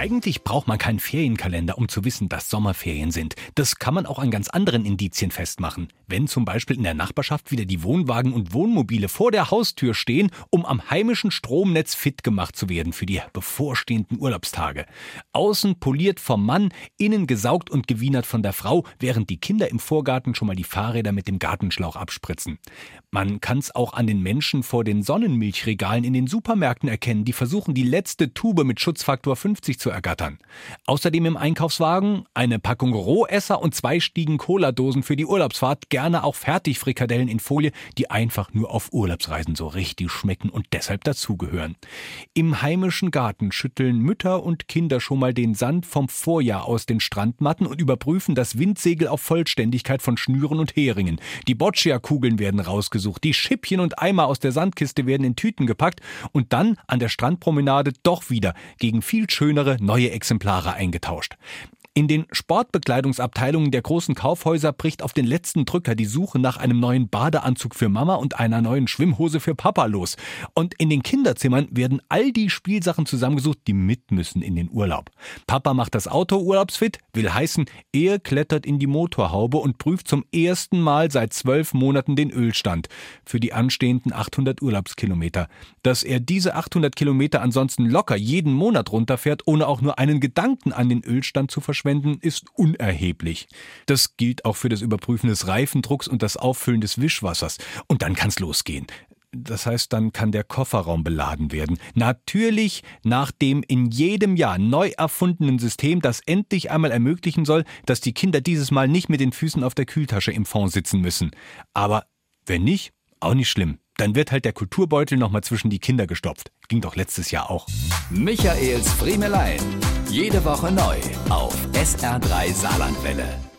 Eigentlich braucht man keinen Ferienkalender, um zu wissen, dass Sommerferien sind. Das kann man auch an ganz anderen Indizien festmachen. Wenn zum Beispiel in der Nachbarschaft wieder die Wohnwagen und Wohnmobile vor der Haustür stehen, um am heimischen Stromnetz fit gemacht zu werden für die bevorstehenden Urlaubstage. Außen poliert vom Mann, innen gesaugt und gewienert von der Frau, während die Kinder im Vorgarten schon mal die Fahrräder mit dem Gartenschlauch abspritzen. Man kann es auch an den Menschen vor den Sonnenmilchregalen in den Supermärkten erkennen, die versuchen, die letzte Tube mit Schutzfaktor 50 zu ergattern. Außerdem im Einkaufswagen eine Packung Rohesser und zwei Stiegen Cola-Dosen für die Urlaubsfahrt, gerne auch Fertigfrikadellen in Folie, die einfach nur auf Urlaubsreisen so richtig schmecken und deshalb dazugehören. Im heimischen Garten schütteln Mütter und Kinder schon mal den Sand vom Vorjahr aus den Strandmatten und überprüfen das Windsegel auf Vollständigkeit von Schnüren und Heringen. Die Boccia-Kugeln werden rausgesucht, die Schippchen und Eimer aus der Sandkiste werden in Tüten gepackt und dann an der Strandpromenade doch wieder gegen viel schönere neue Exemplare eingetauscht. In den Sportbekleidungsabteilungen der großen Kaufhäuser bricht auf den letzten Drücker die Suche nach einem neuen Badeanzug für Mama und einer neuen Schwimmhose für Papa los. Und in den Kinderzimmern werden all die Spielsachen zusammengesucht, die mit müssen in den Urlaub. Papa macht das Auto urlaubsfit, will heißen, er klettert in die Motorhaube und prüft zum ersten Mal seit zwölf Monaten den Ölstand für die anstehenden 800 Urlaubskilometer. Dass er diese 800 Kilometer ansonsten locker jeden Monat runterfährt, ohne auch nur einen Gedanken an den Ölstand zu verschwenden, verschwenden, ist unerheblich. Das gilt auch für das Überprüfen des Reifendrucks und das Auffüllen des Wischwassers. Und dann kann's losgehen. Das heißt, dann kann der Kofferraum beladen werden. Natürlich nach dem in jedem Jahr neu erfundenen System, das endlich einmal ermöglichen soll, dass die Kinder dieses Mal nicht mit den Füßen auf der Kühltasche im Fond sitzen müssen. Aber wenn nicht, auch nicht schlimm. Dann wird halt der Kulturbeutel nochmal zwischen die Kinder gestopft. Ging doch letztes Jahr auch. Michaels Friemelein. Jede Woche neu auf SR3 Saarlandwelle.